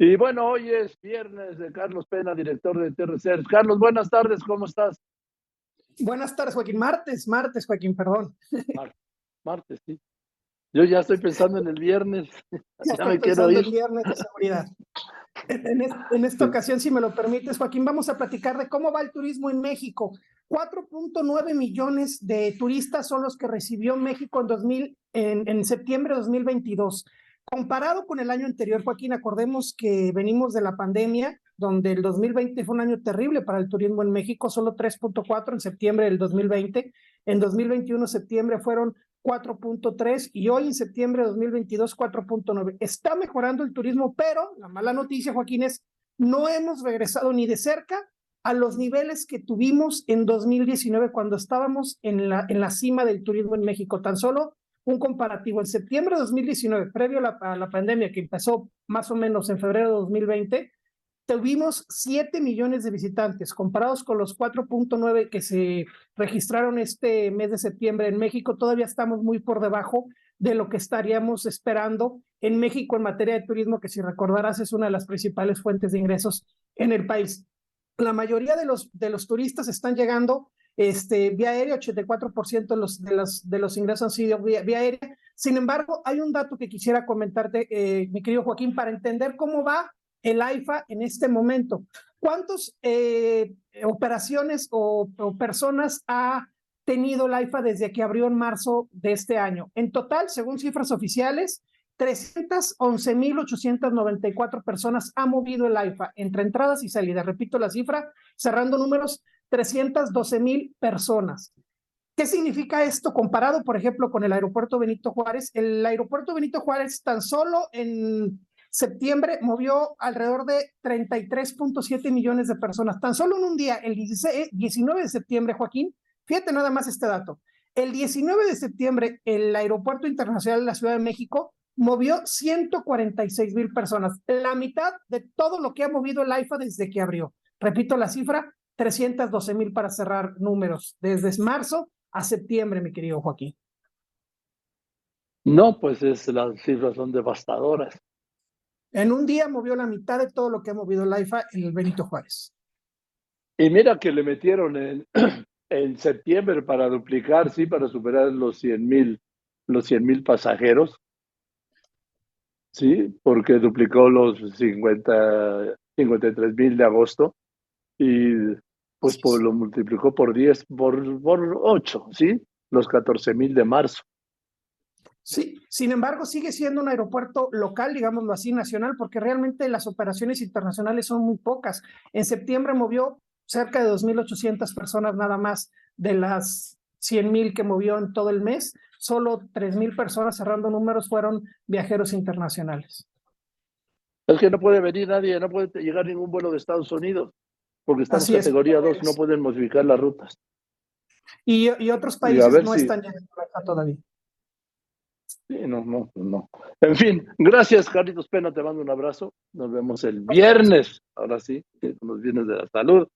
Y bueno, hoy es viernes de Carlos Pena, director de TRC. Carlos, buenas tardes, ¿cómo estás? Buenas tardes, Joaquín. Martes, martes, Joaquín, perdón. Martes, sí. Yo ya estoy pensando en el viernes. Ya, ya me quiero ir. En el viernes de seguridad. En, en, esta ocasión, si me lo permites, Joaquín, vamos a platicar de cómo va el turismo en México. 4.9 millones de turistas son los que recibió México en, 2000, en, en septiembre de 2022. Comparado con el año anterior, Joaquín, acordemos que venimos de la pandemia, donde el 2020 fue un año terrible para el turismo en México, solo 3.4 en septiembre del 2020, en 2021 septiembre fueron 4.3 y hoy en septiembre de 2022 4.9. Está mejorando el turismo, pero la mala noticia, Joaquín, es no hemos regresado ni de cerca a los niveles que tuvimos en 2019 cuando estábamos en la, en la cima del turismo en México. Tan solo un comparativo. En septiembre de 2019, previo a la, a la, pandemia que empezó más o menos en febrero de 2020, tuvimos 7 millones de visitantes, comparados con los 4.9 que se registraron este mes de septiembre en México. Todavía estamos muy por debajo de lo que estaríamos esperando en México en materia de turismo, que si recordarás es una de las principales fuentes de ingresos en el país. La mayoría de los, de los turistas están llegando este, vía aérea, 84% de los, de, los, ingresos han sido vía, vía, aérea. Sin embargo, hay un dato que quisiera comentarte, eh, mi querido Joaquín, para entender cómo va el AIFA en este momento. ¿Cuántas eh, operaciones o, o, personas ha tenido el AIFA desde que abrió en marzo de este año? En total, según cifras oficiales, 311.894 personas ha movido el AIFA entre entradas y salidas. Repito la cifra, cerrando números, 312 mil personas. ¿Qué significa esto comparado, por ejemplo, con el aeropuerto Benito Juárez? El aeropuerto Benito Juárez tan solo en septiembre movió alrededor de 33.7 millones de personas. Tan solo en un día, el 16, 19 de septiembre, Joaquín, fíjate nada más este dato. El 19 de septiembre, el Aeropuerto Internacional de la Ciudad de México movió 146 mil personas, la mitad de todo lo que ha movido el AIFA desde que abrió. Repito la cifra, 312 mil para cerrar números desde marzo a septiembre, mi querido Joaquín. No, pues es, las cifras son devastadoras. En un día movió la mitad de todo lo que ha movido el AIFA en el Benito Juárez. Y mira que le metieron en, en septiembre para duplicar, sí, para superar los 100 mil los 100 mil pasajeros. Sí, porque duplicó los 50, 53 mil de agosto y pues, pues lo multiplicó por 10, por, por 8, ¿sí? Los 14 mil de marzo. Sí, sin embargo, sigue siendo un aeropuerto local, digámoslo así, nacional, porque realmente las operaciones internacionales son muy pocas. En septiembre movió cerca de 2.800 personas nada más de las 100.000 que movió en todo el mes. Solo 3.000 personas, cerrando números, fueron viajeros internacionales. Es que no puede venir nadie, no puede llegar ningún vuelo de Estados Unidos porque están en categoría 2, no pueden modificar las rutas. Y, y otros países no si... están llegando acá todavía. Sí, no, no, no. En fin, gracias, Carlitos Pena, te mando un abrazo. Nos vemos el viernes, ahora sí, los viernes de la salud.